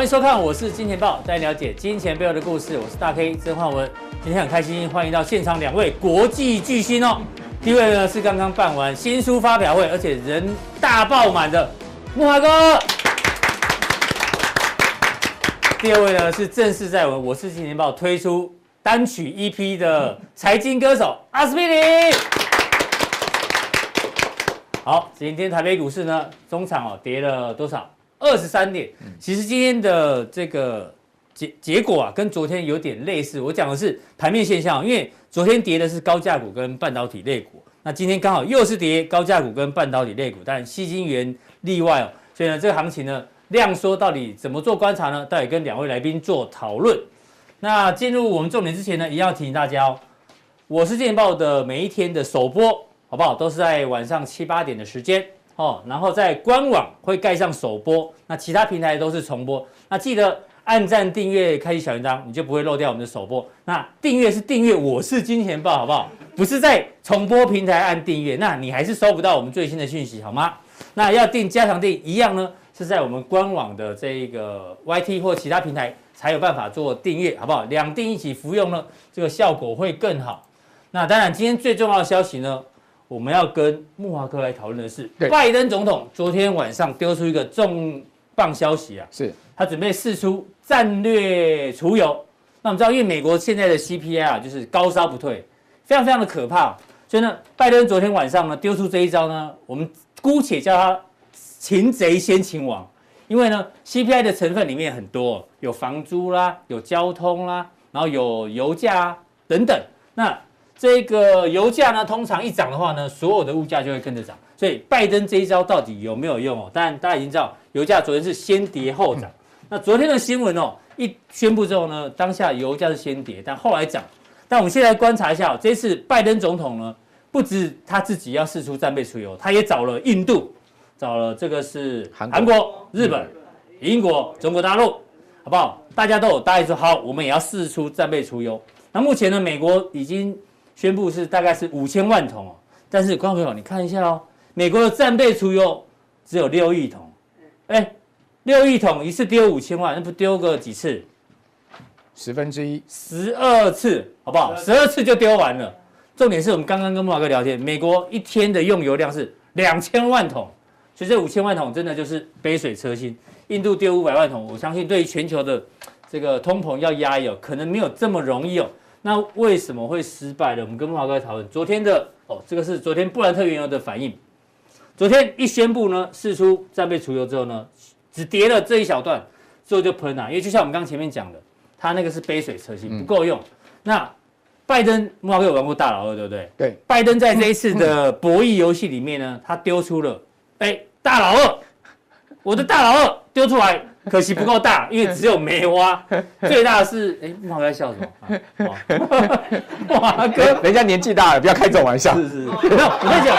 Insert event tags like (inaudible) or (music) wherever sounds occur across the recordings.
欢迎收看，我是金钱豹，带你了解金钱背后的故事。我是大 K 曾焕文，今天很开心，欢迎到现场两位国际巨星哦。第一位呢是刚刚办完新书发表会，而且人大爆满的木华哥。第二位呢是正式在我我是金钱豹推出单曲 EP 的财经歌手阿斯匹林。好，今天台北股市呢，中场哦跌了多少？二十三点。其实今天的这个结结果啊，跟昨天有点类似。我讲的是盘面现象，因为昨天跌的是高价股跟半导体类股，那今天刚好又是跌高价股跟半导体类股，但矽晶圆例外哦。所以呢，这个行情呢，量缩到底怎么做观察呢？待会跟两位来宾做讨论。那进入我们重点之前呢，一样要提醒大家哦，我是电报的每一天的首播。好不好？都是在晚上七八点的时间哦，然后在官网会盖上首播，那其他平台都是重播。那记得按赞、订阅、开启小铃铛，你就不会漏掉我们的首播。那订阅是订阅，我是金钱豹，好不好？不是在重播平台按订阅，那你还是收不到我们最新的讯息，好吗？那要订加强订一样呢，是在我们官网的这个 YT 或其他平台才有办法做订阅，好不好？两订一起服用呢，这个效果会更好。那当然，今天最重要的消息呢？我们要跟木华哥来讨论的是，拜登总统昨天晚上丢出一个重磅消息啊，是他准备试出战略储油。那我们知道，因为美国现在的 CPI 啊，就是高烧不退，非常非常的可怕。所以呢，拜登昨天晚上呢丢出这一招呢，我们姑且叫他擒贼先擒王。因为呢，CPI 的成分里面很多，有房租啦，有交通啦，然后有油价啊等等。那这个油价呢，通常一涨的话呢，所有的物价就会跟着涨。所以拜登这一招到底有没有用哦？当然，大家已经知道，油价昨天是先跌后涨。那昨天的新闻哦，一宣布之后呢，当下油价是先跌，但后来涨。但我们现在观察一下，这次拜登总统呢，不止他自己要试出战备储油，他也找了印度，找了这个是韩国、日本、英国、中国大陆，好不好？大家都有答应说好，我们也要试出战备储油。那目前呢，美国已经。宣布是大概是五千万桶哦，但是观众朋友你看一下哦，美国的战备储油只有六亿桶，哎，六亿桶一次丢五千万，那不丢个几次？十分之一，十二次，好不好？十二次就丢完了。重点是我们刚刚跟慕驊哥聊天，美国一天的用油量是两千万桶，所以这五千万桶真的就是杯水车薪。印度丢五百万桶，我相信对于全球的这个通膨要压抑哦，可能没有这么容易哦。那为什么会失败呢？我们跟慕驊哥来讨论。昨天的哦，这个是昨天布兰特原油的反应。昨天一宣布呢，释出战备储油之后呢，只跌了这一小段，之后就喷了。因为就像我们刚前面讲的，它那个是杯水车薪，不够用。嗯、那拜登莫华哥有玩过大老二，对不对？对。拜登在这一次的博弈游戏里面呢，他丢出了哎大老二，我的大老二丢出来。可惜不够大，因为只有梅花。(laughs) 最大的是，哎，慕驊哥在笑什么？哇，哥，人家年纪大了，不要开这种玩笑。是是是，没有，我在讲，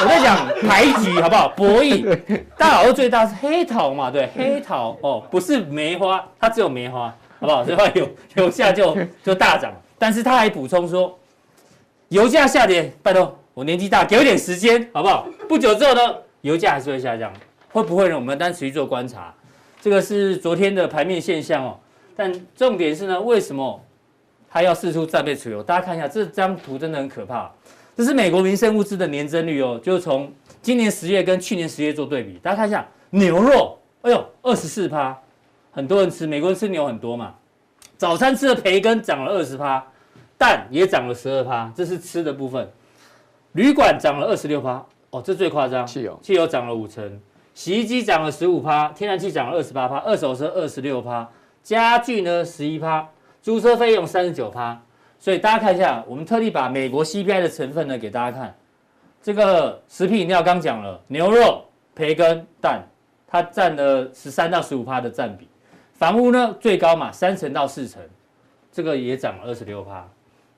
我在讲牌局，好不好？博弈，大老二最大是黑桃嘛？对，黑桃哦，不是梅花，它只有梅花，好不好？所以话油油价就就大涨，但是他还补充说，油价下跌，拜托我年纪大，给我点时间，好不好？不久之后呢，油价还是会下降，会不会呢？我们单持续做观察。这个是昨天的盘面现象哦，但重点是呢，为什么它要释出战备储油？大家看一下这张图，真的很可怕。这是美国民生物资的年增率哦，就从今年十月跟去年十月做对比，大家看一下牛肉，哎呦，二十四趴，很多人吃，美国人吃牛很多嘛。早餐吃的培根涨了二十趴，蛋也涨了十二趴，这是吃的部分。旅馆涨了二十六趴，哦，这最夸张。汽油，汽油涨了五成。洗衣机涨了十五趴，天然气涨了二十八趴，二手车二十六趴，家具呢十一趴，租车费用三十九趴。所以大家看一下，我们特地把美国 CPI 的成分呢给大家看。这个食品饮料刚讲了，牛肉、培根、蛋，它占了十三到十五趴的占比。房屋呢最高嘛，三成到四成，这个也涨了二十六趴。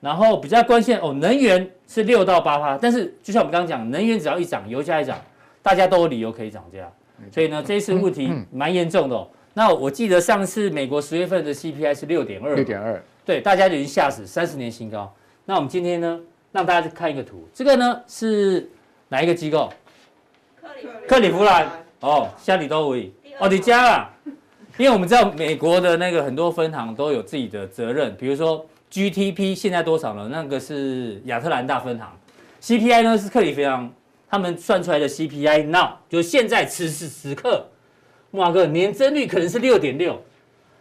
然后比较关键哦，能源是六到八趴，但是就像我们刚刚讲，能源只要一涨，油价一涨。大家都有理由可以涨价，所以呢，这一次问题蛮严重的哦。那我记得上次美国十月份的 CPI 是六点二，六点二，对，大家就已经吓死，三十年新高。那我们今天呢，让大家看一个图，这个呢是哪一个机构？克里克里夫兰。哦，夏里多维哦，你加啦，因为我们知道美国的那个很多分行都有自己的责任，比如说 GTP 现在多少了？那个是亚特兰大分行，CPI 呢是克里夫行他们算出来的 CPI now，就现在此时此刻，木华哥年增率可能是六点六，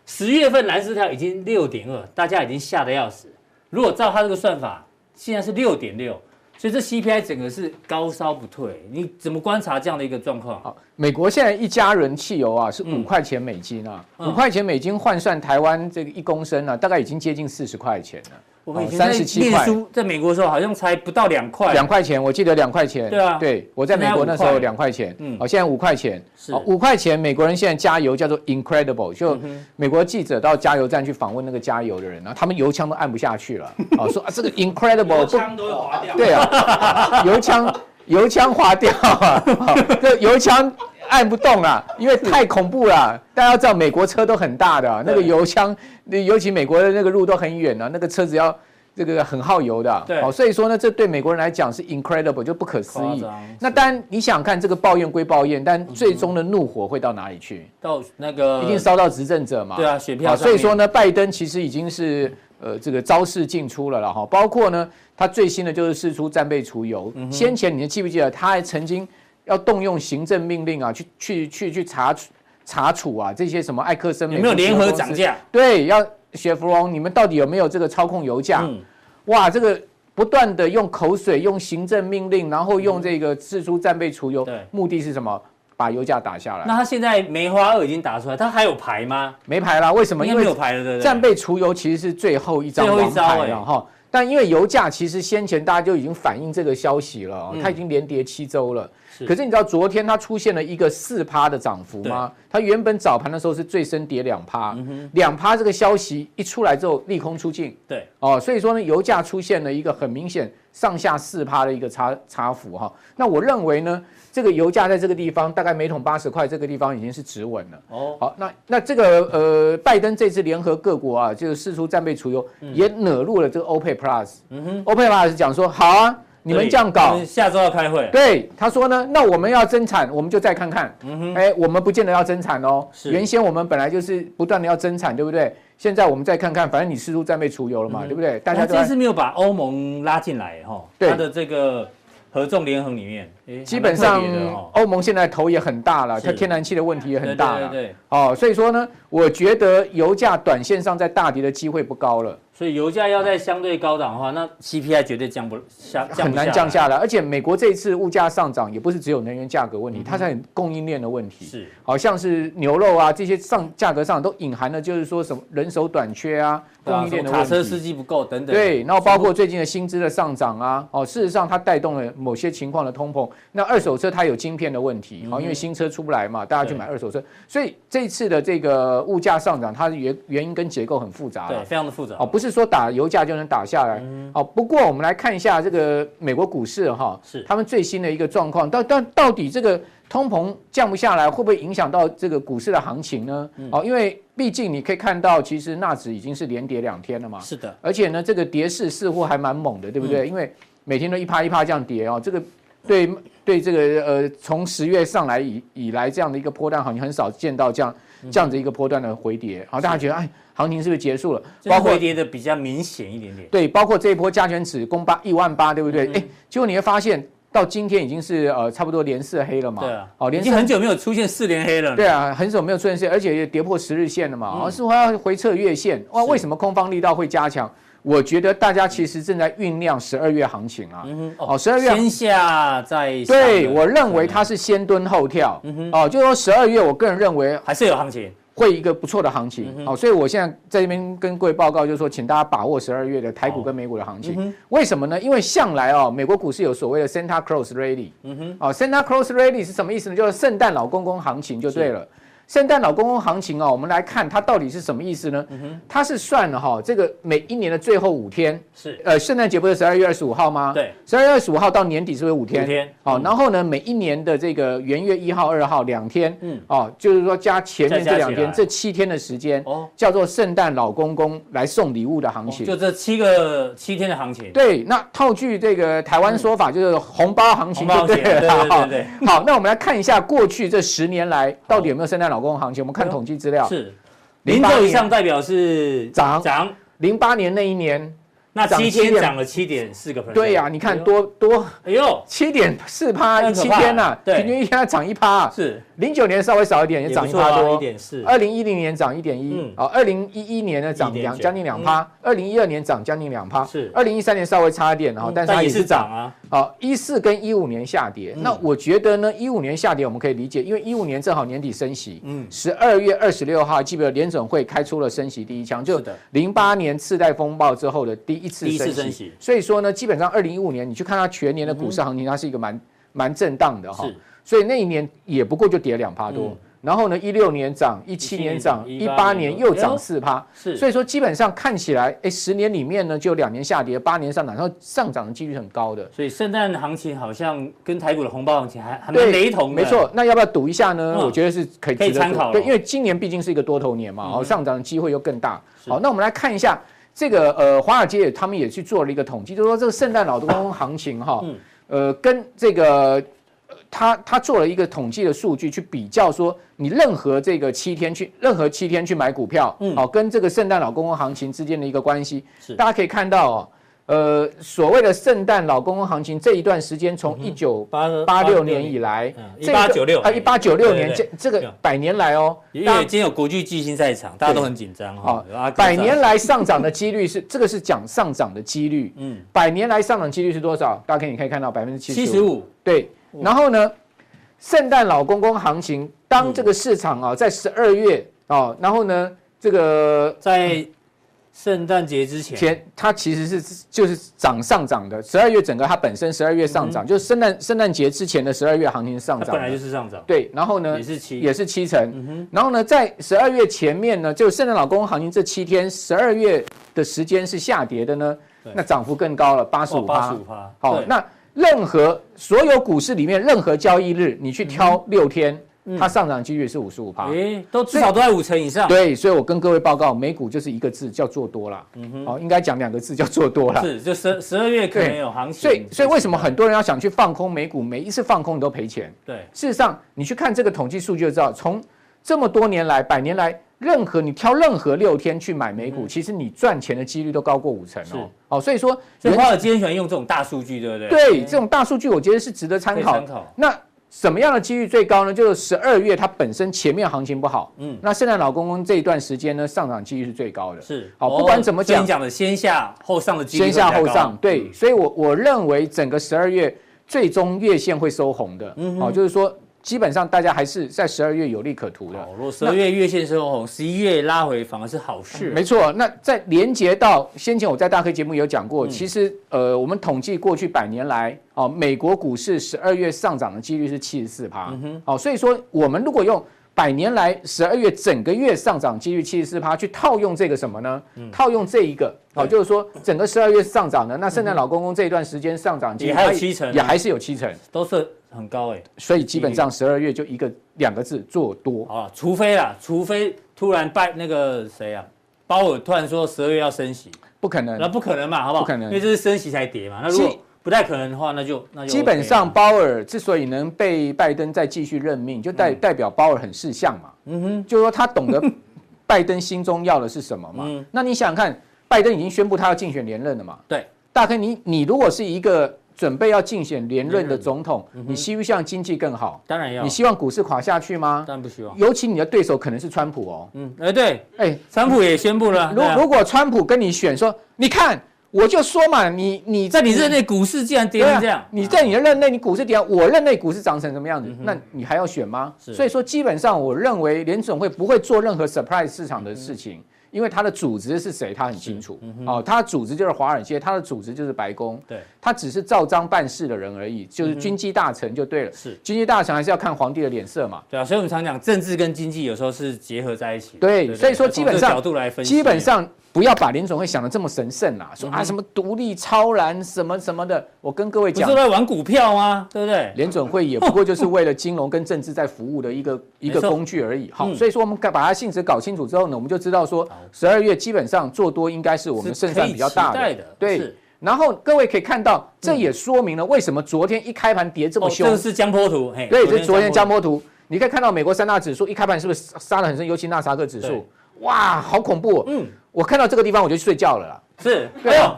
十月份蓝丝条已经六点二，大家已经吓得要死。如果照他这个算法，现在是六点六。所以这 CPI 整个是高烧不退，你怎么观察这样的一个状况？好，美国现在一加仑汽油啊是五块钱美金啊，五块钱美金换算台湾这个一公升啊，大概已经接近四十块钱了。我们以前在念书，在美国的时候好像才不到两块，两块钱，我记得两块钱。对啊，对，我在美国那时候两块钱，嗯，好，现在五块钱，是。五块钱。美国人现在加油叫做 incredible，就美国记者到加油站去访问那个加油的人，然后他们油枪都按不下去了，(laughs) 啊，说啊这个 incredible，油枪都会滑掉，对啊，油枪油枪滑掉啊，(laughs) 这油枪按不动啊，因为太恐怖了。大家要知道，美国车都很大的，那个油枪。尤其美国的那个路都很远啊，那个车子要这个很耗油的，对，好，所以说呢，这对美国人来讲是 incredible，就不可思议。那当然，你想看这个抱怨归抱怨，但最终的怒火会到哪里去？到那个一定烧到执政者嘛？对啊，选票。所以说呢，拜登其实已经是呃这个招式尽出了了哈，包括呢，他最新的就是释出战备储油。先前你们记不记得，他还曾经要动用行政命令啊，去去去去查处。查处啊，这些什么艾克森有没有联合涨价？对，要雪佛龙，你们到底有没有这个操控油价？嗯、哇，这个不断的用口水、用行政命令，然后用这个释出战备储油，嗯，目的是什么？把油价打下来。那他现在梅花二已经打出来，他还有牌吗？没牌了，为什么？因为没有牌了，对不对？战备除油其实是最后一张王牌了哈。但因为油价其实先前大家就已经反映这个消息了，它已经连跌七周了。可是你知道昨天它出现了一个四趴的涨幅吗？它原本早盘的时候是最深跌两趴，两趴这个消息一出来之后利空出尽，对哦，所以说呢，油价出现了一个很明显上下四趴的一个差差幅哈。那我认为呢，这个油价在这个地方大概每桶八十块，这个地方已经是止稳了。哦，好，那那这个呃，拜登这次联合各国啊，就是试出战备储油，也惹怒了这个 OPEC Plus。嗯哼，OPEC Plus 讲说好啊。你们这样搞，下周要开会。对，他说呢，那我们要增产，我们就再看看。嗯哼，哎，我们不见得要增产哦。是，原先我们本来就是不断的要增产，对不对？现在我们再看看，反正你试出战备储油了嘛，对不对？大家这次没有把欧盟拉进来哈，他的这个。合纵连横里面，基本上欧盟现在头也很大了，它天然气的问题也很大了。对，哦，所以说呢，我觉得油价短线上在大跌的机会不高了。所以油价要在相对高档的话，那 CPI 绝对降不下，很难降下来。而且美国这一次物价上涨也不是只有能源价格问题，它还有供应链的问题。是，好像是牛肉啊这些上价格上都隐含了，就是说什么人手短缺啊。供应链的问题，卡车司机不够等等。对，然后包括最近的薪资的上涨啊，哦，事实上它带动了某些情况的通膨。那二手车它有晶片的问题，好，因为新车出不来嘛，大家去买二手车，所以这次的这个物价上涨，它的原原因跟结构很复杂，对，非常的复杂。哦，不是说打油价就能打下来。哦，不过我们来看一下这个美国股市哈，是他们最新的一个状况，到到到底这个。通膨降不下来，会不会影响到这个股市的行情呢？哦，因为毕竟你可以看到，其实纳指已经是连跌两天了嘛。是的，而且呢，这个跌势似乎还蛮猛的，对不对？因为每天都一趴一趴这样跌哦，这个对对这个呃，从十月上来以以来这样的一个波段，好像很少见到这样这样子一个波段的回跌。好，大家觉得哎，行情是不是结束了？包括回跌的比较明显一点点。对，包括这一波加权指攻八一万八，对不对？哎，结果你会发现。到今天已经是呃差不多连四黑了嘛？对啊，哦，已经很久没有出现四连黑了。对啊，很久没有出现四，而且也跌破十日线了嘛。哦，似乎要回撤月线。哇，为什么空方力道会加强？我觉得大家其实正在酝酿十二月行情啊。嗯哼。哦，十二月先下再上。对，我认为它是先蹲后跳。嗯哼。哦，就是说十二月，我个人认为还是有行情。会一个不错的行情，好，所以我现在在这边跟各位报告，就是说，请大家把握十二月的台股跟美股的行情。为什么呢？因为向来哦，美国股市有所谓的 Santa Claus Rally，嗯哼，哦，Santa Claus Rally 是什么意思呢？就是圣诞老公公行情就对了。圣诞老公公行情啊，我们来看它到底是什么意思呢？它是算了哈，这个每一年的最后五天是呃，圣诞节不是十二月二十五号吗？对，十二月二十五号到年底是不是五天？五天。好，然后呢，每一年的这个元月一号、二号两天，嗯，哦，就是说加前面这两天，这七天的时间，哦，叫做圣诞老公公来送礼物的行情。就这七个七天的行情。对，那套句这个台湾说法，就是红包行情，对对对对。好，那我们来看一下过去这十年来到底有没有圣诞老。老公行情，我们看统计资料，是零轴以上代表是涨涨。零八年那一年。那七天涨了七点四个 percent，对呀，你看多多，哎呦，七点四趴，七天呐，平均一天涨一趴，是。零九年稍微少一点，也涨一趴多，一点四，二零一零年涨一点一，哦，二零一一年呢涨两将近两趴，二零一二年涨将近两趴，是，二零一三年稍微差一点，然后但是它也是涨啊，好，一四跟一五年下跌，那我觉得呢，一五年下跌我们可以理解，因为一五年正好年底升息，嗯，十二月二十六号记得联准会开出了升息第一枪，就零八年次贷风暴之后的第一次升息。所以说呢，基本上二零一五年你去看它全年的股市行情，它是一个蛮蛮震荡的哈。是。所以那一年也不过就跌两趴多。然后呢，一六年涨，一七年涨，一八年又涨四趴。是。所以说基本上看起来，哎，十年里面呢就两年下跌，八年上涨，然后上涨的几率很高的。所以圣诞行情好像跟台股的红包行情还还蛮雷同。没错。那要不要赌一下呢？我觉得是可以可以参考。对，因为今年毕竟是一个多头年嘛，哦上涨的机会又更大。好，那我们来看一下。这个呃，华尔街他们也去做了一个统计，就是说这个圣诞老公行情哈，呃，跟这个他他做了一个统计的数据去比较，说你任何这个七天去任何七天去买股票，好，跟这个圣诞老公公行情之间的一个关系，大家可以看到哦。呃，所谓的圣诞老公公行情这一段时间，从一九八六年以来，一八九六啊，一八九六年这这个百年来哦，因为今天有国际巨星在场，大家都很紧张哈。百年来上涨的几率是 (laughs) 这个是讲上涨的几率，嗯，百年来上涨几率是多少？大家可以可以看到百分之七十五，对。然后呢，圣诞老公公行情，当这个市场啊在十二月啊，然后呢这个在。圣诞节之前，前它其实是就是涨上涨的。十二月整个它本身十二月上涨，就是圣诞圣诞节之前的十二月行情上涨，本来就是上涨。对，然后呢也是七也是七成。然后呢，在十二月前面呢，就圣诞老公公行情这七天，十二月的时间是下跌的呢，那涨幅更高了，八十五趴。八十五趴。好，那任何所有股市里面任何交易日，你去挑六天。它上涨几率是五十五趴，诶，都至少都在五成以上。对，所以我跟各位报告，美股就是一个字叫做多啦。嗯哼，哦，应该讲两个字叫做多啦。是，就十十二月可能有行情。所以，所以为什么很多人要想去放空美股？每一次放空你都赔钱。对，事实上你去看这个统计数据就知道，从这么多年来，百年来，任何你挑任何六天去买美股，其实你赚钱的几率都高过五成哦。哦，所以说，所以华尔街喜欢用这种大数据，对不对？对，这种大数据我觉得是值得参考。参考。那。什么样的几率最高呢？就是十二月它本身前面行情不好，嗯，那圣诞老公公这一段时间呢，上涨几率是最高的。是，好，不管怎么讲，讲的先下后上的几率先下后上，对，所以我我认为整个十二月最终月线会收红的，嗯，好，就是说。基本上大家还是在十二月有利可图的。如果十二月月线收红，十一月拉回反而是好事。没错，那在连接到先前我在大黑节目有讲过，其实呃我们统计过去百年来哦，美国股市十二月上涨的几率是七十四趴。哦，所以说我们如果用百年来十二月整个月上涨几率七十四趴去套用这个什么呢？套用这一个哦，就是说整个十二月上涨的，那圣诞老公公这一段时间上涨也还有七成，也还是有七成，都是。很高哎，所以基本上十二月就一个两个字做多啊，除非啦，除非突然拜那个谁啊，鲍尔突然说十二月要升息，不可能，那不可能嘛，好不好？不可能，因为这是升息才跌嘛。那如果不太可能的话，那就那就基本上鲍尔之所以能被拜登再继续任命，就代代表鲍尔很识相嘛。嗯哼，就是说他懂得 (laughs) 拜登心中要的是什么嘛。嗯，那你想想看，拜登已经宣布他要竞选连任了嘛？对，大概你你如果是一个。准备要竞选连任的总统，你希不希望经济更好？当然要。你希望股市垮下去吗？当然不希望。尤其你的对手可能是川普哦。嗯，哎对，哎，川普也宣布了。如如果川普跟你选说，你看，我就说嘛，你你在你任内股市竟然跌成这样，你在你的任内你股市跌，我任内股市涨成什么样子？那你还要选吗？所以说，基本上我认为联准会不会做任何 surprise 市场的事情。因为他的组织是谁，他很清楚。哦，他的组织就是华尔街，他的组织就是白宫。对，他只是照章办事的人而已，就是军机大臣就对了。是，军机大臣还是要看皇帝的脸色嘛。对啊，所以我们常讲政治跟经济有时候是结合在一起。对，所以说基本上角度来分析，基本上。不要把联准会想的这么神圣啦，说啊什么独立超然什么什么的。我跟各位讲，不是在玩股票吗？对不对？联准会也不过就是为了金融跟政治在服务的一个一个工具而已。好，所以说我们把它性质搞清楚之后呢，我们就知道说十二月基本上做多应该是我们胜算比较大的。对。然后各位可以看到，这也说明了为什么昨天一开盘跌这么凶。这是江波图。对，这是昨天江波图。你可以看到美国三大指数一开盘是不是杀的很深？尤其纳斯达克指数，哇，好恐怖！嗯，我看到这个地方我就去睡觉了啦。是，对哦。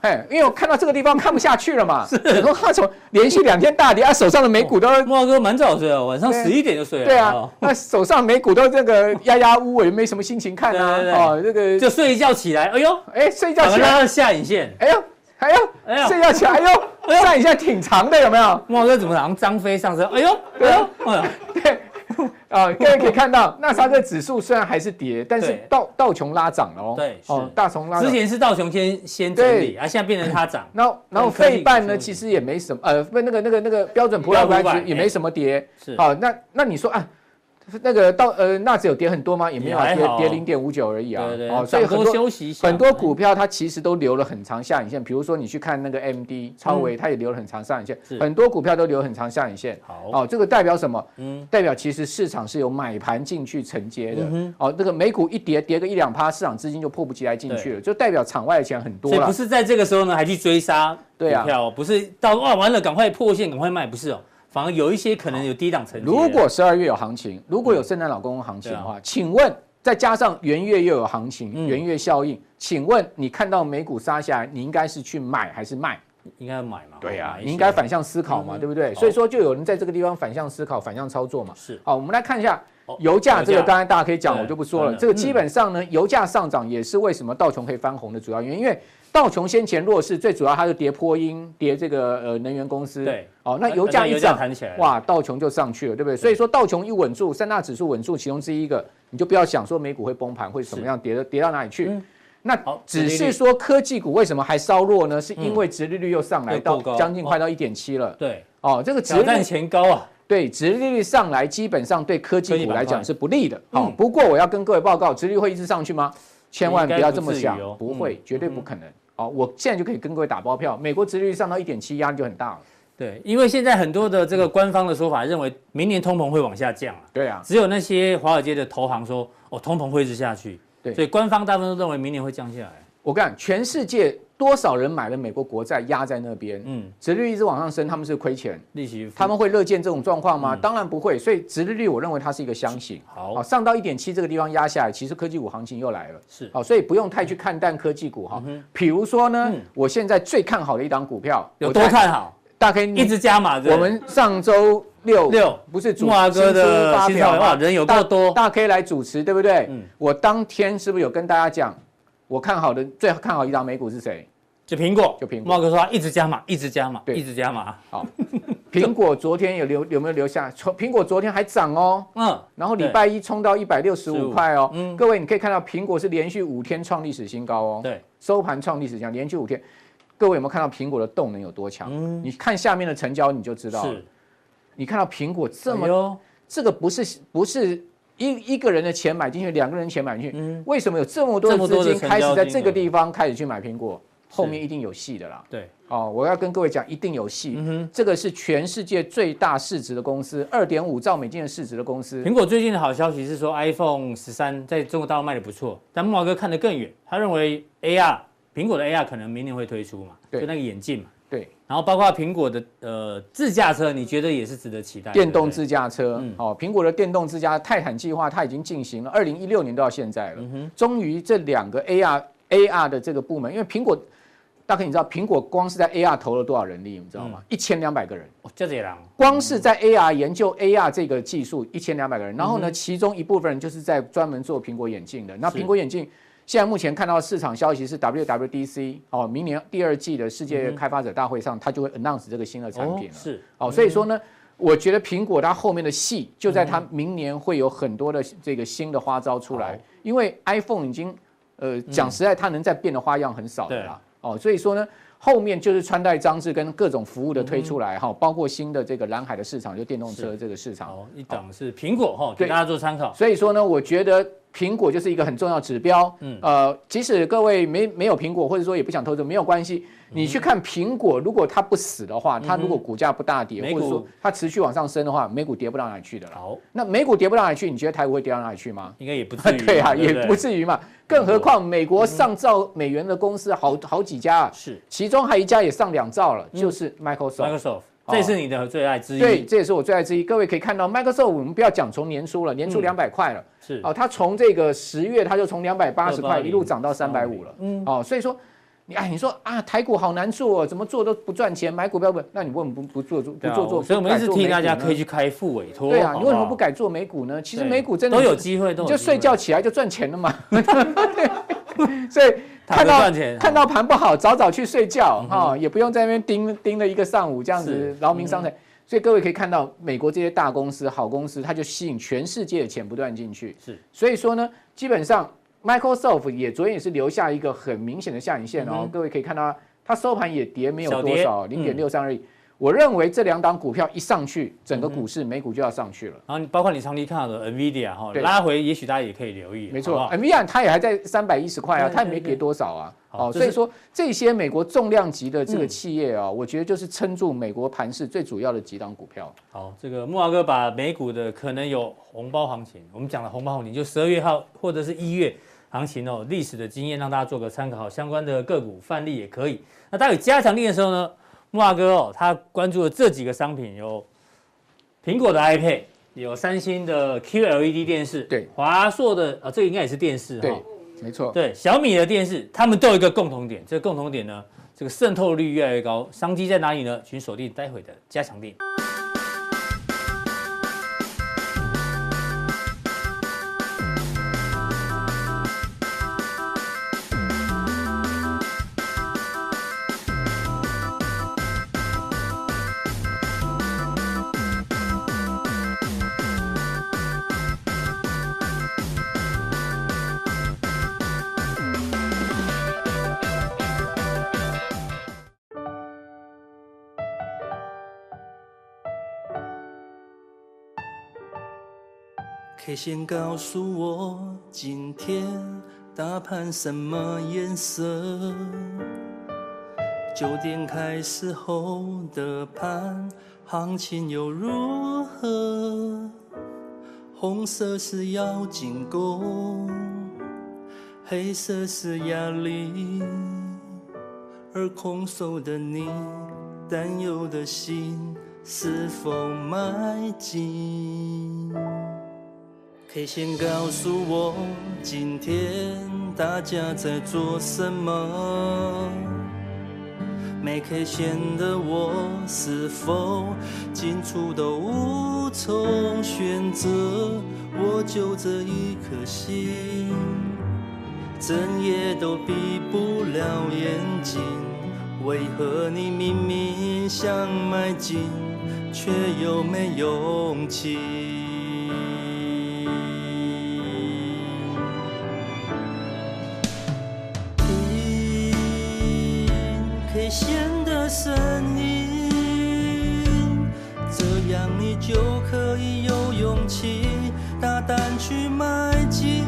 哎，因为我看到这个地方看不下去了嘛，是，然后他从连续两天大跌，(laughs) 啊手上的美股都，慕驊哥蛮早睡的，晚上十一点就睡了。对啊，那 (laughs) 手上美股都这个压压乌，也没什么心情看啊。哦，这个就睡一觉起来，哎呦，哎，睡一觉起来下影线，哎呦，哎呦，哎呦，睡觉起来，哎呦，下影线挺长的，有没有？慕驊哥怎么好像张飞上身？哎呦，哎呦，哎呦，对。(laughs) 啊，各位可以看到，纳斯达克指数虽然还是跌，但是道道琼拉涨了哦。对，哦，大琼拉。之前是道琼先先整理，啊，现在变成它涨。然后，然后费半呢，其实也没什么，呃，不，那个那个那个标准普尔五百也没什么跌。是。好，那那你说啊？那个到呃，纳指有跌很多吗？也没有，跌跌零点五九而已啊。对对。哦，所以很多很多股票它其实都留了很长下影线。比如说你去看那个 MD 超维，它也留了很长上影线。很多股票都留很长下影线。好。哦，这个代表什么？嗯。代表其实市场是有买盘进去承接的。嗯。哦，这个美股一跌跌个一两趴，市场资金就迫不及待进去了，就代表场外的钱很多了。所以不是在这个时候呢，还去追杀股票，不是到哇完了赶快破线赶快卖，不是哦。反而有一些可能有低档成绩。如果十二月有行情，如果有圣诞老公公行情的话，请问再加上元月又有行情，元月效应，请问你看到美股杀下来，你应该是去买还是卖？应该要买嘛？对呀，你应该反向思考嘛，对不对？所以说就有人在这个地方反向思考、反向操作嘛。是。好，我们来看一下油价这个，刚才大家可以讲，我就不说了。这个基本上呢，油价上涨也是为什么道琼可以翻红的主要原因，因为。道琼先前弱势，最主要它是跌波音，跌这个呃能源公司。对，哦，那油价一涨，哇，道琼就上去了，对不对？所以说道琼一稳住，三大指数稳住，其中之一个，你就不要想说美股会崩盘，会怎么样跌的跌到哪里去。那只是说科技股为什么还稍弱呢？是因为殖利率又上来到将近快到一点七了。对，哦，这个殖利率前高啊。对，殖利率上来基本上对科技股来讲是不利的。好，不过我要跟各位报告，殖利率会一直上去吗？千万不要这么想，不会，绝对不可能。哦，我现在就可以跟各位打包票，美国殖利率上到一点七，压力就很大了。对，因为现在很多的这个官方的说法认为，明年通膨会往下降啊。对啊，只有那些华尔街的投行说，哦，通膨会一直下去。对，所以官方大部分都认为明年会降下来。我讲全世界多少人买了美国国债压在那边，嗯，殖利率一直往上升，他们是亏钱，利息，他们会乐见这种状况吗？当然不会。所以殖利率，我认为它是一个箱型。好，上到一点七这个地方压下来，其实科技股行情又来了。是，好，所以不用太去看淡科技股哈。比如说呢，我现在最看好的一档股票，有多看好？大概一直加码。我们上周六六不是主华哥的发表哇，人有够多，大 K 来主持，对不对？嗯，我当天是不是有跟大家讲？我看好的最看好一档美股是谁？就苹果。就苹果。茂哥说他一直加码，一直加码，对，一直加码。好，苹果昨天有留有没有留下？苹果昨天还涨哦。嗯。然后礼拜一冲到一百六十五块哦。嗯。各位你可以看到苹果是连续五天创历史新高哦。对。收盘创历史新高，连续五天。各位有没有看到苹果的动能有多强？嗯。你看下面的成交你就知道了。是。你看到苹果这么，这个不是不是。一一个人的钱买进去，两个人钱买进去，嗯，为什么有这么多的资金开始在这个地方开始去买苹果？后面一定有戏的啦。对，哦，我要跟各位讲，一定有戏。嗯哼，这个是全世界最大市值的公司，二点五兆美金的市值的公司。苹果最近的好消息是说，iPhone 十三在中国大陆卖的不错，但木华哥看得更远，他认为 AR，苹果的 AR 可能明年会推出嘛？对，就那个眼镜嘛。对，然后包括苹果的呃自驾车，你觉得也是值得期待？电动自驾车，嗯、哦，苹果的电动自驾泰坦计划它已经进行了，二零一六年到现在了。嗯哼，终于这两个 AR AR 的这个部门，因为苹果，大概你知道苹果光是在 AR 投了多少人力，你知道吗？一千两百个人。哦，这样。光是在 AR 研究 AR 这个技术，一千两百个人。然后呢，其中一部分人就是在专门做苹果眼镜的。那苹果眼镜。现在目前看到市场消息是 WWDC 哦，明年第二季的世界开发者大会上，它就会 announce 这个新的产品了。是哦，所以说呢，我觉得苹果它后面的戏就在它明年会有很多的这个新的花招出来，因为 iPhone 已经呃讲实在，它能再变的花样很少的啦。哦，所以说呢。后面就是穿戴装置跟各种服务的推出来哈，包括新的这个蓝海的市场，就电动车这个市场。哦，一档是苹果哈，给大家做参考。所以说呢，我觉得苹果就是一个很重要指标。嗯，呃，即使各位没没有苹果，或者说也不想投资，没有关系。你去看苹果，如果它不死的话，它如果股价不大跌，或者说它持续往上升的话，美股跌不到哪里去的了。好，那美股跌不到哪里去，你觉得台股会跌到哪里去吗？应该也不 (laughs) 至于。对啊，也不至于嘛。更何况美国上兆美元的公司好好几家啊，是，其中还一家也上两兆了，就是 Microsoft。Microsoft，这也是你的最爱之一。对，这也是我最爱之一。各位可以看到，Microsoft 我们不要讲从年初了，年初两百块了，是哦，它从这个十月它就从两百八十块一路涨到三百五了，嗯，哦，所以说。你哎，你说啊，台股好难做，怎么做都不赚钱，买股票不？那你为什么不不做做不做做？所以我们一直提醒大家可以去开副委托。对啊，你为什么不改做美股呢？其实美股真的都有机会，就睡觉起来就赚钱了嘛。(laughs) (laughs) 所以看到看到盘不好，早早去睡觉哈，也不用在那边盯盯了一个上午，这样子劳民伤财。所以各位可以看到，美国这些大公司、好公司，它就吸引全世界的钱不断进去。是，所以说呢，基本上。Microsoft 也昨天也是留下一个很明显的下影线哦，嗯、各位可以看到它收盘也跌没有多少，零点六三而已。我认为这两档股票一上去，整个股市美股就要上去了。然后包括你长期看好的 NVIDIA 哈，拉回也许大家也可以留意。没错，NVIDIA 它也还在三百一十块啊，它也没跌多少啊。哦，所以说这些美国重量级的这个企业啊，我觉得就是撑住美国盘势最主要的几档股票。好，这个木华哥把美股的可能有红包行情，我们讲了红包行情就十二月号或者是一月。行情哦，历史的经验让大家做个参考，相关的个股范例也可以。那待会加强力的时候呢，慕驊哥哦，他关注的这几个商品有苹果的 iPad，有三星的 QLED 电视，对，华硕的啊、哦，这个应该也是电视哈，对，没错，对，小米的电视，他们都有一个共同点，这个共同点呢，这个渗透率越来越高，商机在哪里呢？请锁定待会的加强錠。先告诉我今天大盘什么颜色？九点开始后的盘行情又如何？红色是要进攻，黑色是压力，而空手的你，担忧的心是否买进？K 线告诉我，今天大家在做什么？没 K 线的我，是否进出都无从选择？我就这一颗心，整夜都闭不了眼睛。为何你明明想买进，却又没勇气？声音，这样你就可以有勇气大胆去迈进。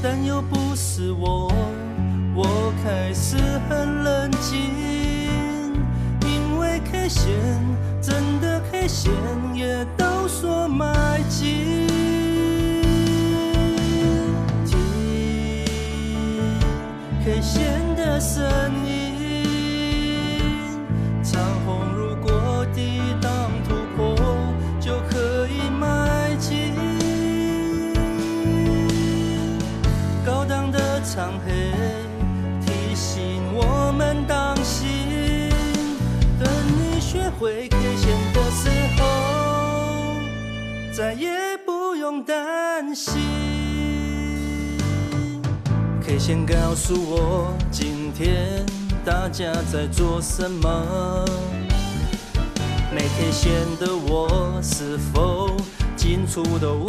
但又不是我，我开始很冷静，因为 K 线真的 K 线也都说买声音，长虹如果抵挡突破，就可以迈进。高档的长黑提醒我们当心，等你学会 K 线的时候，再也不用担心。K 线告诉我，今天大家在做什么？没 K 线的我，是否进出都无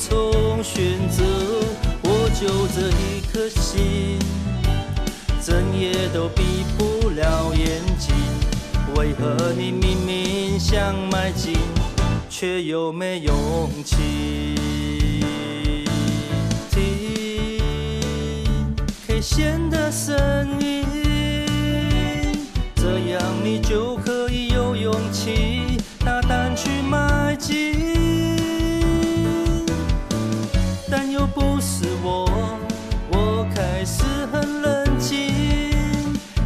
从选择？我就这一颗心，整夜都闭不了眼睛。为何你明明想迈进，却又没勇气？线的声音，这样你就可以有勇气大胆去迈进。但又不是我，我开始很冷静，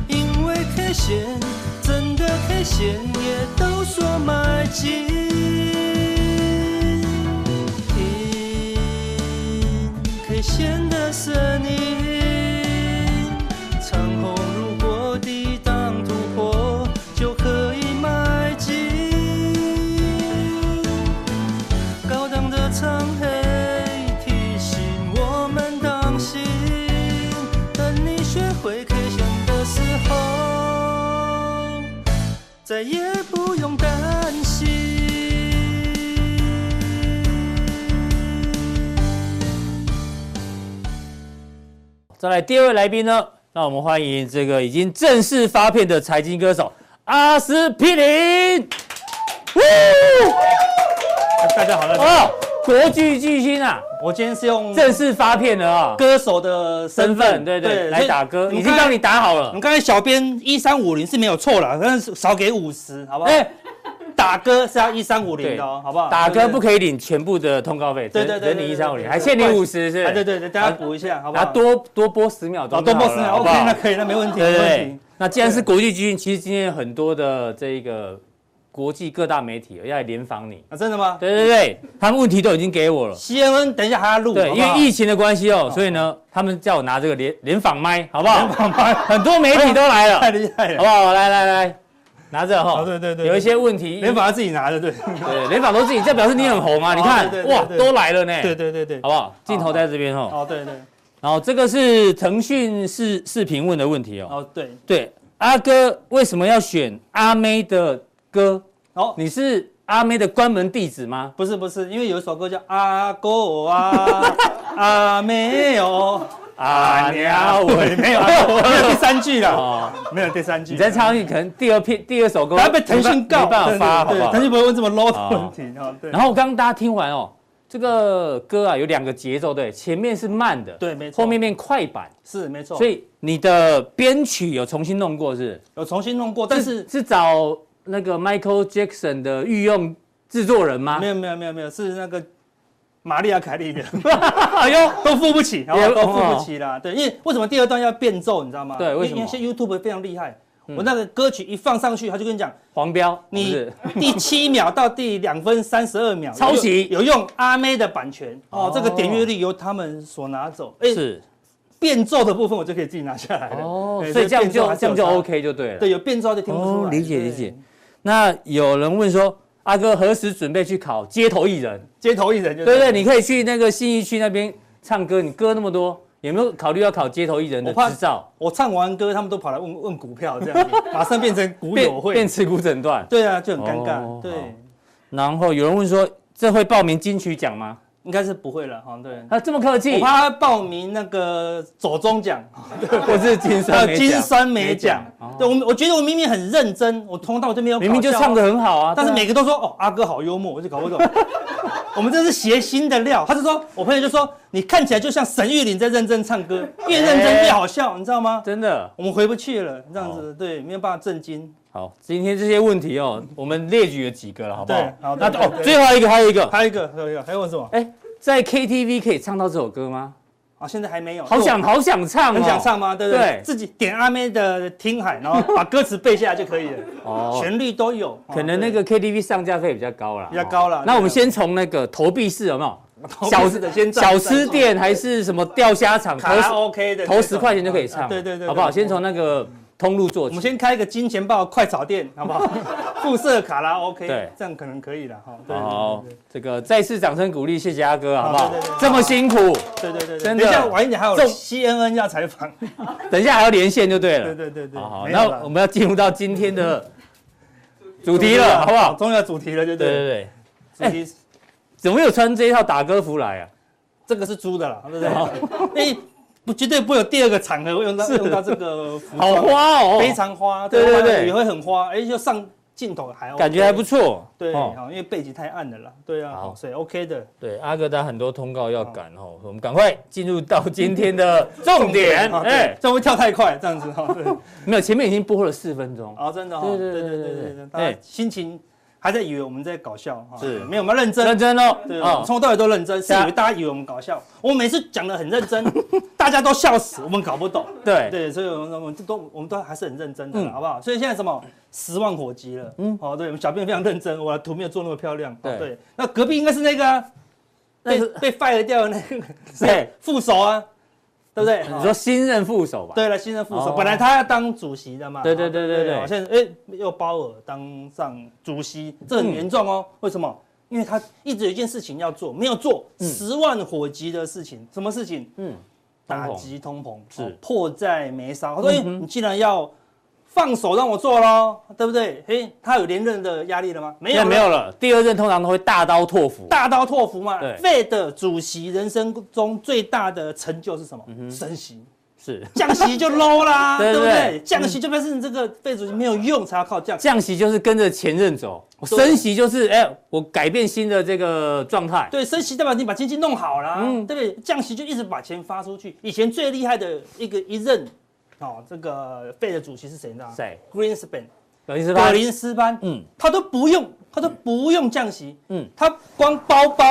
因为 K 线，整个 K 线也都说买进。听 K 线的声音，再来第二位来宾呢，让我们欢迎这个已经正式发片的财经歌手阿司匹林。大家好，大家好。国剧巨星啊！我今天是用正式发片的啊，歌手的身份，对对，来打歌，已经帮你打好了。我们刚才小编一三五零是没有错了，但是少给五十，好不好？哎，打歌是要一三五零的哦，好不好？打歌不可以领全部的通告费，对对对，你一三五零，还欠你五十是？对对对，大家补一下，好不好？多多播十秒钟，多播十秒，OK，那可以，那没问题，没问题。那既然是国际巨星，其实今天很多的这个。国际各大媒体要来联访你啊？真的吗？对对对，他们问题都已经给我了。CNN 等一下还要录，对，因为疫情的关系哦，所以呢，他们叫我拿这个联联访麦，好不好？联访麦，很多媒体都来了，(laughs) 太厉害了，好不好？来来来，拿着哈。对对对，有一些问题，联访他自己拿着，对对，联访都自己，这表示你很红啊！(laughs) 你看，哇，都来了呢。对对对对，好不好？镜头在这边哦。哦，对对。然后这个是腾讯视视频问的问题哦。哦，对对，阿哥为什么要选阿妹的歌？哦，你是阿妹的关门弟子吗？不是不是，因为有一首歌叫阿哥啊，阿妹哦，阿娘我，没有 (laughs) 没有第三句了，哦，没有第三句。你再唱一可能第二篇第二首歌，要被腾讯告，没办法发，好不好？腾讯不会问这么 low 的问题哦。对。然后刚刚大家听完哦，这个歌啊有两个节奏，对，前面是慢的，对，没错，后面变快板，是没错。所以你的编曲有重新弄过是？有重新弄过，但是是找。那个 Michael Jackson 的御用制作人吗？没有没有没有没有，是那个玛丽亚凯莉的。(laughs) 哎呦，都付不起，然后都付不起啦。对，因为为什么第二段要变奏，你知道吗？对，为什么？因为 YouTube 非常厉害，我那个歌曲一放上去，他就跟你讲黄标，你第七秒到第两分三十二秒抄袭，有用阿妹的版权哦，这个点阅率由他们所拿走。是变奏的部分，我就可以自己拿下来了。哦，所以这样就这样就 OK 就对了。对，有变奏就听不出来。理解理解。那有人问说，阿哥何时准备去考街头艺人？街头艺人就对对，你可以去那个信义区那边唱歌，你歌那么多，有没有考虑要考街头艺人的执照？我唱完歌，他们都跑来问问股票，这样马上变成股友会，(laughs) 变持股诊断。对啊，就很尴尬。对。然后有人问说，这会报名金曲奖吗？应该是不会了哈，对，他这么客气，我怕他报名那个左中奖，(laughs) 或是金酸，金酸梅奖。对我，我觉得我明明很认真，我从头到尾都没有，明明就唱得很好啊，但是每个都说哦，阿哥好幽默，我就搞不懂。(laughs) 我们这是谐星的料，他就说，我朋友就说，你看起来就像沈玉琳在认真唱歌，越认真越好笑，你知道吗？真的，我们回不去了，这样子，对，没有办法震惊。好，今天这些问题哦，我们列举了几个了，好不好？好，那哦，最后一个，还有一个，还有一个，还有一个，还有什么？哎，在 KTV 可以唱到这首歌吗？啊，现在还没有。好想好想唱，很想唱吗？对不对？自己点阿妹的听海，然后把歌词背下来就可以了。哦，旋律都有。可能那个 KTV 上架费比较高了，比较高了。那我们先从那个投币式有没有？(laughs) 小吃的先小吃店还是什么钓虾场？卡拉 OK 的，投十块钱就可以唱。对对对，好不好？先从那个。通路做，我们先开一个金钱豹快炒店，好不好？(laughs) 附设卡拉 OK，对，这样可能可以了哈。好，这个再次掌声鼓励，谢谢阿哥，好不好？这么辛苦，对对对，真的。等一下晚一点还有 CNN 要采访，等一下还要连线就对了。对对对对。好，那我们要进入到今天的 (laughs) 主题了，好不好？终于要主题了，就对对对。主题怎么有穿这一套打歌服来啊？这个是租的啦，对不对？(laughs) 不，绝对不会有第二个场合会用到用到这个 (laughs) 服装，好花哦，非常花，对对对，也会很花，哎，就上镜头还感觉还不错，对，好，因为背景太暗了啦，对啊，好，所以 OK 的，对，阿哥他很多通告要赶哦，我们赶快进入到今天的 (laughs) 重点，哎，这会跳太快，这样子哈，对，(laughs) 没有，前面已经播了四分钟，啊，真的，对对对对对对，大家心情。还在以为我们在搞笑，是没有吗？认真，认真哦。对，从头到尾都认真，是以为大家以为我们搞笑。我每次讲的很认真，(laughs) 大家都笑死，我们搞不懂。对对，所以我们我们都我们都还是很认真的，嗯好不好？所以现在什么十万火急了，嗯，好，对，我们小编非常认真，我的图没有做那么漂亮，对对。那隔壁应该是那个啊被被 fire 掉的那个对 (laughs) 副手啊，对不对？你说新任副手吧？对了，新任副手哦本来他要当主席的嘛，对对对对对好现在哎又鲍尔当上主席，这很严重哦。为什么？因为他一直有一件事情要做，没有做，十万火急的事情，什么事情？嗯，打击通膨是哦迫在眉梢。所以你既然要放手让我做喽，对不对？嘿，他有连任的压力了吗？没有，没有。了。第二任通常都会大刀阔斧，大刀阔斧嘛。对 Fed 主席人生中最大的成就是什么？升息。是降息就 low 啦，(laughs) 对对不对？降息就表示你这个费主席没有用，才要靠降息。降息就是跟着前任走，对升息就是哎、我改变新的这个状态。对，升息代表你把经济弄好了，嗯对不对？降息就一直把钱发出去。以前最厉害的一个一任，哦，这个费的主席是谁呢？谁？Greenspan，格林斯班格？林斯潘，嗯，他都不用，他都不用降息，嗯嗯，他光包包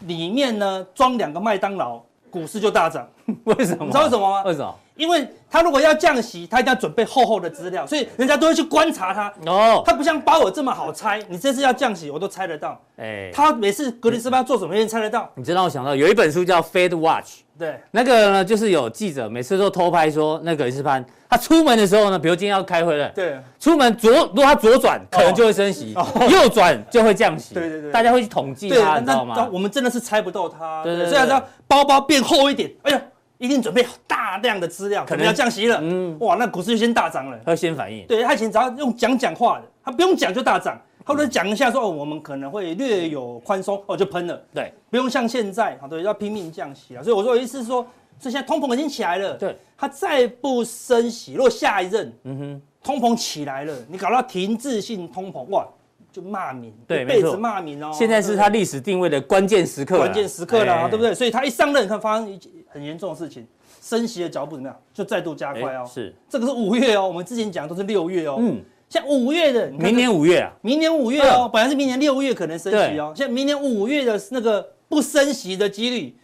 里面呢装两个麦当劳，股市就大涨。(laughs) 为什么？你知道为什么吗为什么？因为他如果要降息，他一定要准备厚厚的资料，所以人家都会去观察他。哦，他不像鲍尔这么好猜，你这次要降息，我都猜得到。哎、他每次格林斯潘做什么，人猜得到。你知道我想到有一本书叫《Fed Watch》，对，那个呢就是有记者每次都偷拍说，那格林斯潘他出门的时候呢，比如今天要开会了，对，出门左如果他左转，可能就会升息；右转 (laughs) 就会降息。哦对对对大家会去统计对，他，你知道吗？我们真的是猜不到他。对对对虽然说包包变厚一点，哎呀，一定准备大量的资料，可能要降息了。嗯嗯，哇，那股市就先大涨了。会先反应。对他以前只要用讲讲话的，他不用讲就大涨，或者讲一下说哦，我们可能会略有宽松，哦就喷了。对，不用像现在，好对，要拼命降息啊。所以我说，我意思是说，所以现在通膨已经起来了，对，他再不升息，如果下一任，嗯哼，通膨起来了，你搞到停滞性通膨，哇，就骂名，对一辈子骂名哦。现在是他历史定位的关键时刻，关键时刻了，哎。对不对？所以他一上任，看发生一件很严重的事情，升息的脚步怎么样？就再度加快哦。哎是，这个是五月哦，我们之前讲的都是六月哦。嗯。嗯，像五月的，明年五月啊，明年五月哦，本来是明年六月可能升息哦，现在明年五月的那个不升息的几率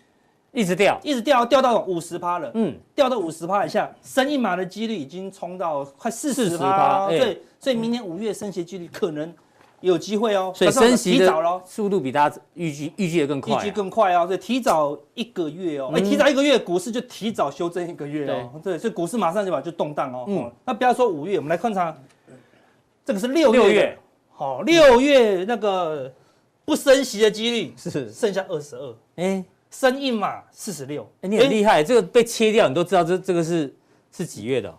一直掉，一直掉掉到五十趴了，嗯，掉到五十趴以下，升一码的几率已经冲到快四十40%趴，对所以所以明年五月升息几率可能有机会哦，所以升息提早咯。速度比大家预计预计的更快啊，预计更快哦，所以提早一个月哦，哎、提早一个月，股市就提早修正一个月哦，对，所以股市马上就把就动荡哦。嗯。嗯，那不要说五月，我们来观察，这个是六月的，六月。好、六月那个不升息的几率是，剩下二十二，哎，升一码四十六，哎你很厉害，这个被切掉，你都知道这这个是是几月的哦？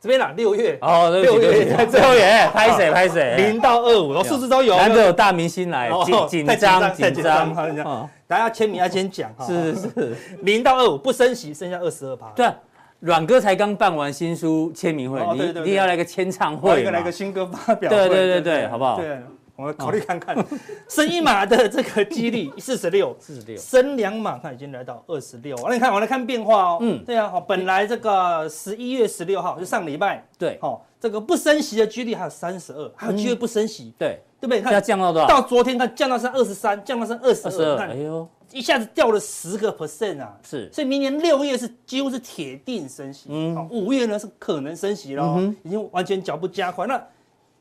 这边啦，六月哦，六月对不起六月，拍谁拍谁，零到二五，哦，数字都有，难得有大明星来，哦紧紧张紧张，大家签名要先讲哈，是是是，零到二五不升息，剩下二十二趴，对啊，阮哥才刚办完新书签名会你你也要来个签唱会来个来个新歌发表，对对对对。好不好？对，我们考虑看看，升一码的这个几率 (laughs) 四十六，四十六，升两码看已经来到二十六，那你看我来看变化哦，嗯。嗯，对啊，好，本来这个十一月十六号就上礼拜，对。好，这个不升息的几率还有三十二，还有机会不升息，对，对不对？要看降到多少？到昨天它降到剩二十三，降到剩二。十二，哎呦，一下子掉了十个 percent 啊，是。所以明年六月是几乎是铁定升息，嗯。嗯，五月呢是可能升息咯，已经完全脚步加快。那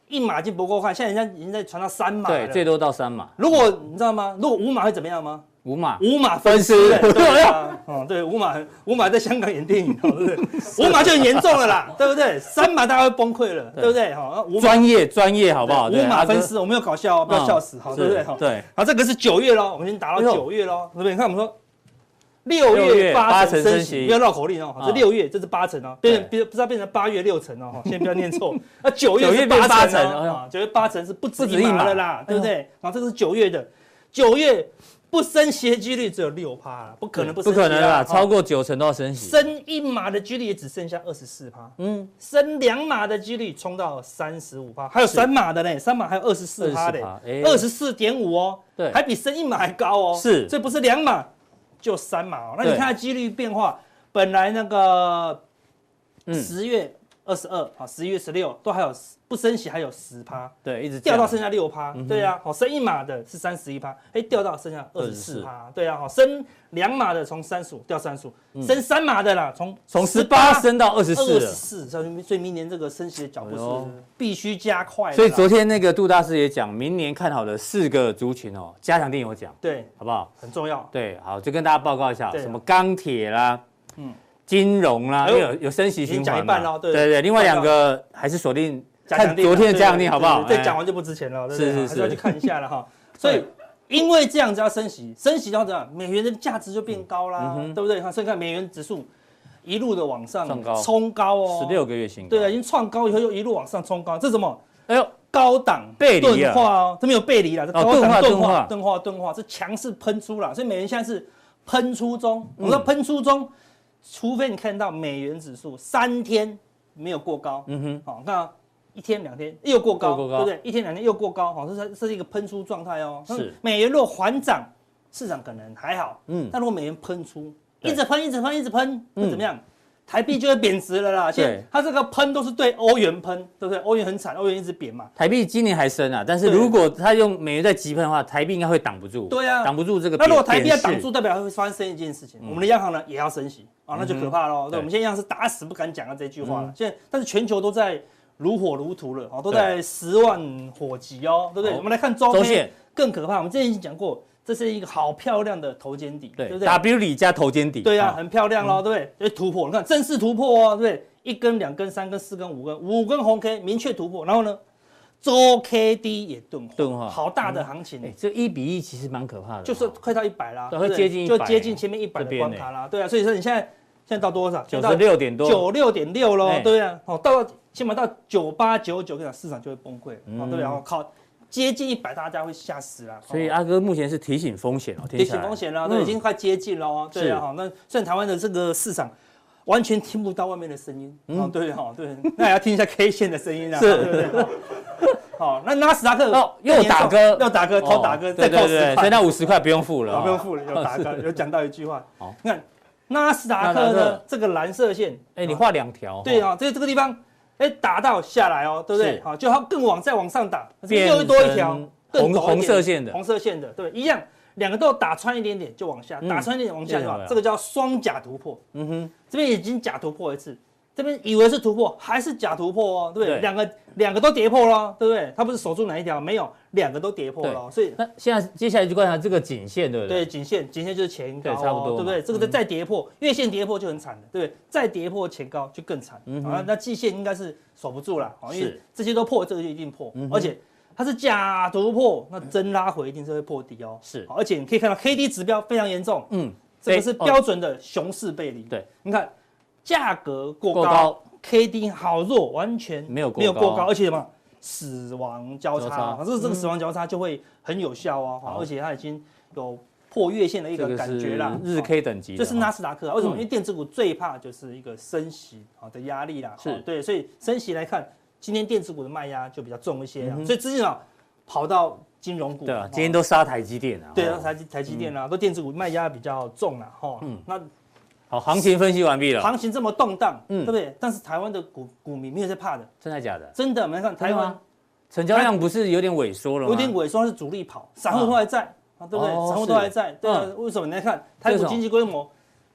一码已经不够看，现在人家已经在传到三码对，最多到三码，如果你知道吗？如果五码会怎么样吗？五码，五码分尸，对啊，哦，对，五码五码在香港演电影，对不对？(laughs) 五码就很严重了啦，对不对？三码大家会崩溃了，对不对？好，那五码专业专业好不好？五码分尸，我没有搞笑哦，不要笑死，好，嗯对不对？对，好，这个是九月喽，我们已经打到九月喽，对不对？你看我们说六六月月八八成升息，不要绕口令哦，啊。这六月这是八成哦，变成对不不知道变成八月六成哦，(laughs) 先不要念错。那九月是八八成九月八成是不止一码一码。了啦，对不对？然后这个是九月的，九月不升息的几率只有六趴啦，不可能不不可能啦，哦超过九成都要升息。升一码的几率也只剩下二十四趴，嗯，升两码的几率冲到三十五趴，还有三码的呢，三码还有二十四趴的。24%哎，二十四点五哦，对。还比升一码还高哦，是。这不是两码就三码哦，那你对。看它几率变化，本来那个嗯。十月二十二，好，十一月十六都还有不升息，还有十趴，对，一直掉到剩下六趴，对啊，好，升一码的是三十一趴，哎，掉到剩下二十四趴，对啊，好，升两码的从三十五掉三十五，升三码的啦，从从十八升到二十四，二十四，所以明年这个升息的脚步是必须加快。所以昨天那个杜大师也讲，明年看好的四个族群哦，加强錠有讲，对，好不好？很重要，对，好，就跟大家报告一下，什么钢铁啦，嗯。金融啦，有有升息循环嘛？对对对，另外两个还是锁定看昨天的加强定好不好？再讲完就不值钱了，是是是，要去看一下了哈。(laughs) 所以因为这样子要升息，升息到这样，美元的价值就变高啦，对不对？哈，所以看美元指数一路的往上冲高哦，十六个月新高，对啊，已经创高以后又一路往上冲高，这什么？哎呦，高档钝化哦，这没有背离了，这高档钝化钝化钝化，这强势喷出了，所以美元现在是喷出中，我说喷出中。除非你看到美元指数三天没有过高，嗯哼，好，那一天两天又过高，对不对？一天两天又过高，好，这是这是一个喷出状态哦。是，美元如果缓涨，市场可能还好，嗯，但如果美元喷出，一直喷，一直喷，一直喷，会怎么样？台币就会贬值了啦。现在它这个喷都是对欧元喷，对不对？欧元很惨，欧元一直贬嘛。台币今年还升啊，但是如果它用美元在急喷的话，台币应该会挡不住。对啊，挡不住这个。那如果台币要挡住，代表会发生一件事情，我们的央行呢也要升息啊，那就可怕喽。对，我们现在央行是打死不敢讲啊这句话了。现在但是全球都在如火如荼了啊，都在十万火急哦，对不对？我们来看周线更可怕，我们之前已经讲过。这是一个好漂亮的头肩底，对不对？W 底加头肩底，对啊，很漂亮喽，对不对？哎，突破，你看正式突破哦，对不对？一根、两根、三根、四根、五根，五根红 K 明确突破，然后呢，周 K D 也钝化，钝化，好大的行情。哎，这一比一其实蛮可怕的，就是快到一百啦，会接近，就接近前面一百的关卡啦，对啊。所以说你现在现在到多少？九十六点多，九六点六喽，对啊。哦，到起码到九八九九，市场就会崩溃，哦，对啊，靠。接近一百，大家会吓死了。所以阿哥目前是提醒风险哦，提醒风险了，那已经快接近了哦。对啊，好，那虽然台湾的这个市场完全听不到外面的声音，嗯，对哈，对，(laughs) 那也要听一下 K 线的声音啊。是，好，那纳斯达克哦，又打歌，又打歌，偷打歌，再扣十块，所以那五十块不用付了，不用付了，有打歌，(laughs) 有讲到一句话。好，你看纳斯达克。的这个蓝色线，哎，你画两条，对啊，这这个地方，哎，打到下来哦，对不对？好，就它更往再往上打，又多一条。红红色线的，红色线的，对，一样，两个都打穿一点点就往下，打穿一点点往下就好？这个叫双假突破。嗯哼，这边已经假突破一次，这边以为是突破，还是假突破哦，对不对？两个两个都跌破了，对不对？它不是守住哪一条？没有，两个都跌破了，所以那现在接下来就观察这个颈线，对不对？对，颈线，颈线就是前高，差不多，对不对？这个再跌破月线跌破就很惨了，对不对？再跌破前高就更惨。嗯，好，那季线应该是守不住了，因为这些都破，这个就一定破，而且。它是假突破，那真拉回一定是会破底哦。是，而且你可以看到 K D 指标非常严重，嗯，这个是标准的熊市背离。对，你看价格过高，K D 好弱，完全没有没有过高，而且什么死亡交叉，这这个死亡交叉就会很有效哦。而且它已经有破月线的一个感觉啦，日 K 等级。这是纳斯达克，为什么？因为电子股最怕就是一个升息啊的压力啦。是对，所以升息来看。今天电子股的卖压就比较重一些啊，所以资金啊跑到金融股。对啊，今天都杀台积电啊。对啊，台积台积电啊，都电子股卖压比较重了哈。嗯，那好，行情分析完毕了。行情这么动荡，嗯，对不对？但是台湾的股股民没有在怕的，真的假的？真的，我们看台湾成交量不是有点萎缩了吗？有点萎缩，是主力跑，散户都还在啊，对不对？散户都还在，对啊。为什么？你来看台股经济规模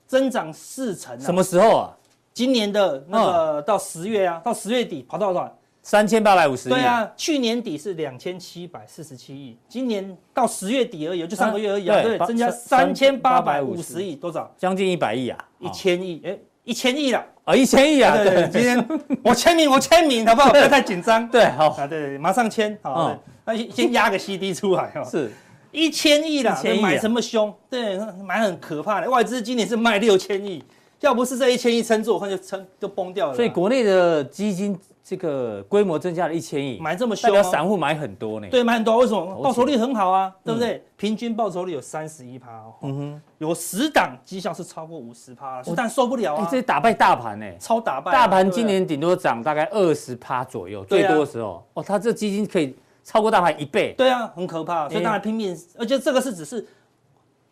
增长四成，什么时候啊？今年的那个到十月啊，到十月底跑到多少？三千八百五十亿。对啊，去年底是两千七百四十七亿，今年到十月底而已，就上个月而已啊，对，增加三千八百五十亿，多少？将近一百亿啊，一千亿，哎，一千亿了啊，一千亿啊，对对，今天 (laughs) 我签名，我签名，好不好？不要太紧张。(laughs) 对，好啊，对，马上签，好，那先压个 CD 出来哦。是，一千亿了，买什么凶？对，买很可怕的，外资今年是卖六千亿。要不是这一千亿撑住，我看就撑就崩掉了。所以国内的基金这个规模增加了一千亿，买这么凶，代表散户买很多呢。对，买很多，为什么？报酬率很好啊，对不对？平均报酬率有三十一趴哦。嗯哼，有十档绩效是超过五十趴了，但受不了啊！这打败大盘呢，超打败。大盘今年顶多涨大概二十趴左右，最多的时候哦，它这基金可以超过大盘一倍。对啊，很可怕，所以当然拼命，而且这个是只是。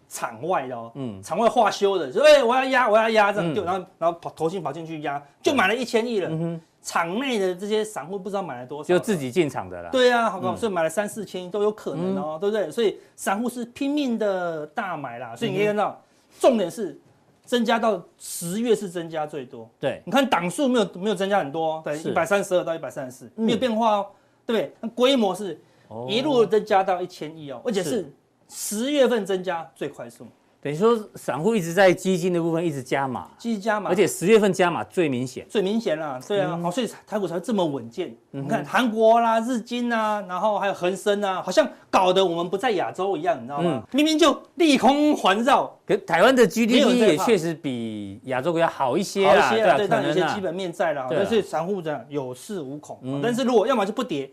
场外的哦，嗯，场外化修的，所以我要压，我要压，这样就然后然后跑投信跑进去压，就买了一千亿了。嗯哼，场内的这些散户不知道买了多少，就自己进场的啦。对啊，好高，所以买了三四千亿都有可能哦，对不对？所以散户是拼命的大买啦，所以你可以看到，重点是增加到十月是增加最多。对，你看档数没有没有增加很多，对，一百三十二到一百三十四没有变化哦，对不对？那规模是一路增加到一千亿哦，而且是。十月份增加最快速。等于说，散户一直在基金的部分一直加码，继续加码，而且十月份加码最明显，最明显了，对啊，好，所以台股才会这么稳健。你看韩国啦、日经啊，然后还有恒生啊，好像搞得我们不在亚洲一样，你知道吗？明明就利空环绕，可台湾的 GDP 也确实比亚洲国家好一些啦，对，但有些基本面在了，但是散户这样有恃无恐。但是如果要么就不跌，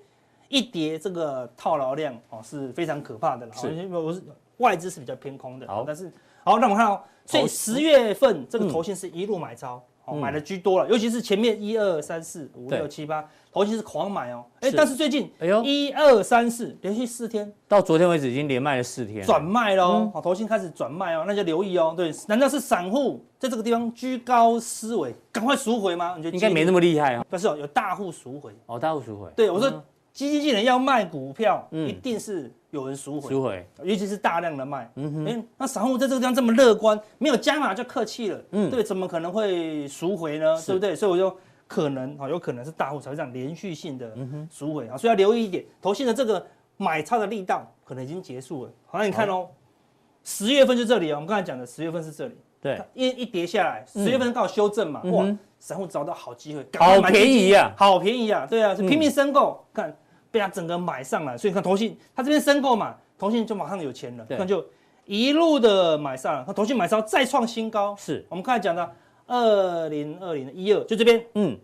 一跌这个套牢量哦是非常可怕的了。我是。外资是比较偏空的，好，但是好，那我们看哦，所以十月份这个投信是一路买超，哦，买的居多了，尤其是前面一二三四五六七八，投信是狂买哦，哎，但是最近，哎呦，一二三四连续四天，到昨天为止已经连卖了四天，转卖喽，好，投信开始转卖哦，那就留意哦，对，难道是散户在这个地方居高思维，赶快赎回吗？你觉得应该没那么厉害啊？不是哦，有大户赎回，哦，大户赎回，对我说。基金经理要卖股票，一定是有人赎回，赎回，尤其是大量的卖。嗯哼，那散户在这个地方这么乐观，没有加码就客气了。嗯，对，怎么可能会赎回呢？对不对？所以我就可能啊，有可能是大户才会这样连续性的赎回。啊，所以要留意一点，投信的这个买超的力道可能已经结束了。好，那你看哦，十月份就这里哦，我们刚才讲的十月份是这里。对，一一跌下来，十月份刚好修正嘛，哇，散户找到好机会，好便宜啊，好便宜啊，对啊，是拼命申购，看被他整个买上来，所以你看投信，他这边申购嘛，投信就马上有钱了，那就一路的买上了，它投信买超再创新高，是。我们刚才讲的二零二零一二，就这边，嗯。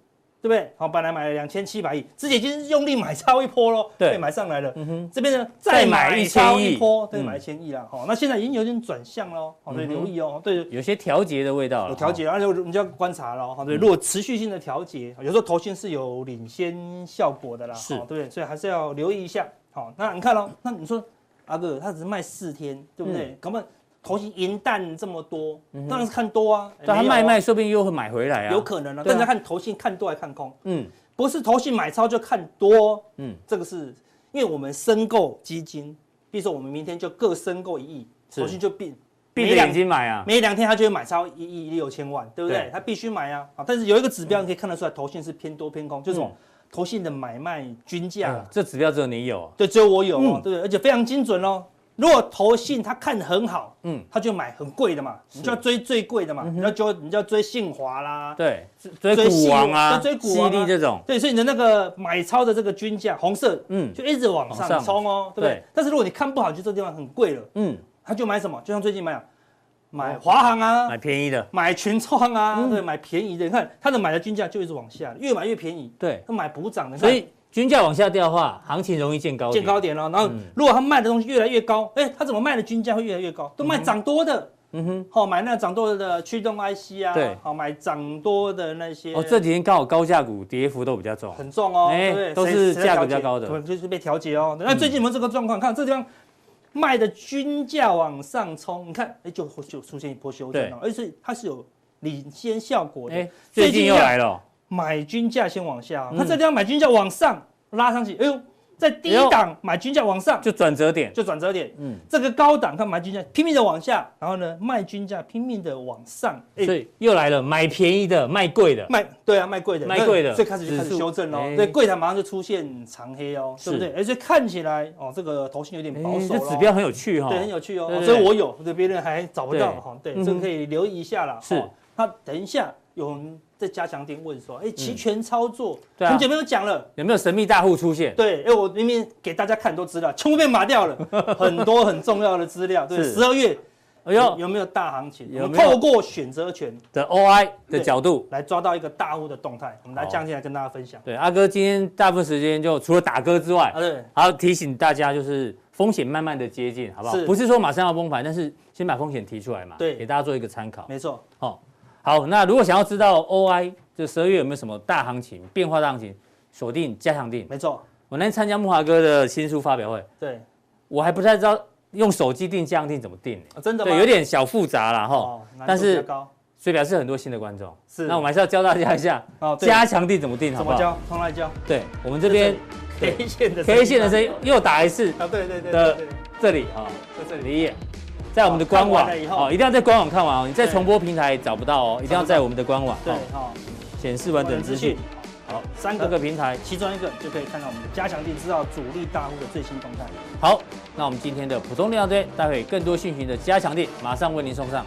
对不对？好，本来买了两千七百亿，自己已经用力买超一波喽，对，买上来了。嗯哼，这边呢再买一超一波，对，买一千亿啦。好，那现在已经有点转向喽，好，所以留意哦。对，有些调节的味道了。有调节，而且我们就要观察了。好，对，如果持续性的调节，有时候投信是有领先效果的啦。是，对，所以还是要留意一下。好，那你看喽，那你说阿哥他只是卖四天，对不对？根本。投信银弹这么多，当然是看多啊。但他卖卖，说不定又会买回来啊。有可能啊，但是看投信看多还看空。嗯，不是投信买超就看多。嗯，这个是因为我们申购基金，比如说我们明天就各申购一亿，投信就闭闭着眼睛买啊。每两天他就会买超一亿六千万，对不对？他必须买啊。啊，但是有一个指标你可以看得出来，投信是偏多偏空，就是？投信的买卖均价。这指标只有你有。对，只有我有哦，对不对？而且非常精准哦。如果投信他看得很好，嗯，他就买很贵的嘛，你就要追最贵的嘛，你要追你就要追信华啦，对，追股王啊，追股王这种，对，所以你的那个买超的这个均价红色，嗯，就一直往上冲哦，对不对？但是如果你看不好，就这地方很贵了，嗯，他就买什么？就像最近买，买华航啊，买便宜的，买群创啊，对，买便宜的，你看他的买的均价就一直往下，越买越便宜，对，他买补涨的，所以。均价往下掉的话，行情容易见高点。见高点了，然后如果他卖的东西越来越高，哎，他怎么卖的均价会越来越高？都卖涨多的，嗯哼，好买那涨多的驱动 IC 啊，对，好买涨多的那些。哦，这几天刚好高价股跌幅都比较重，很重哦，对，都是价格比较高的，就是被调节哦。那最近我们这个状况，看这地方卖的均价往上冲，你看，哎，就就出现一波修正了，而且它是有领先效果的。最近又来了。买均价先往下，它这地方买均价往上拉上去，哎呦，在低档买均价往上就转折点，就转折点。嗯，这个高档看买均价拼命的往下，然后呢卖均价拼命的往上，所以又来了买便宜的卖贵的，卖对啊卖贵的卖贵的，最开始就开始修正喽，对，柜台马上就出现长黑哦，对不对？而且看起来哦这个头型有点保守，这指标很有趣哈，对，很有趣哦，所以我有，对别人还找不到哈，对，这个可以留意一下啦。是，那等一下有人。在加强店问说：“哎，期权操作很久没有讲了，有没有神秘大户出现？”对，哎，我明明给大家看很多资料，全部被码掉了，(laughs) 很多很重要的资料。对，十二月，哎呦，有没有大行情？有没有透过选择权的 OI 的角度来抓到一个大户的动态？我们来降进来跟大家分享。对，阿哥今天大部分时间就除了打歌之外，对，还要提醒大家就是风险慢慢的接近，好不好？不是说马上要崩盘，但是先把风险提出来嘛，对，给大家做一个参考。没错，好。好，那如果想要知道 OI 这十二月有没有什么大行情变化大行情，锁定加强定。没错，我那天参加木华哥的新书发表会，对，我还不太知道用手机定加强定怎么定，真的吗？对，有点小复杂啦哈。但是所以表示很多新的观众。是，那我们还是要教大家一下哦，加强定怎么定，好不好？怎么教？重来教。对，我们这边 K 线的 K 线的声音又打一次啊，对对对的这里啊，在这里，在我们的官网哦，一定要在官网看完哦，你在重播平台找不到哦，一定要在我们的官网。对，哦，显示完整资讯。好，三个个平台，其中一个就可以看到我们的加强店，知道主力大户的最新动态。好，那我们今天的普通力量队，待会更多讯息的加强店马上为您送上。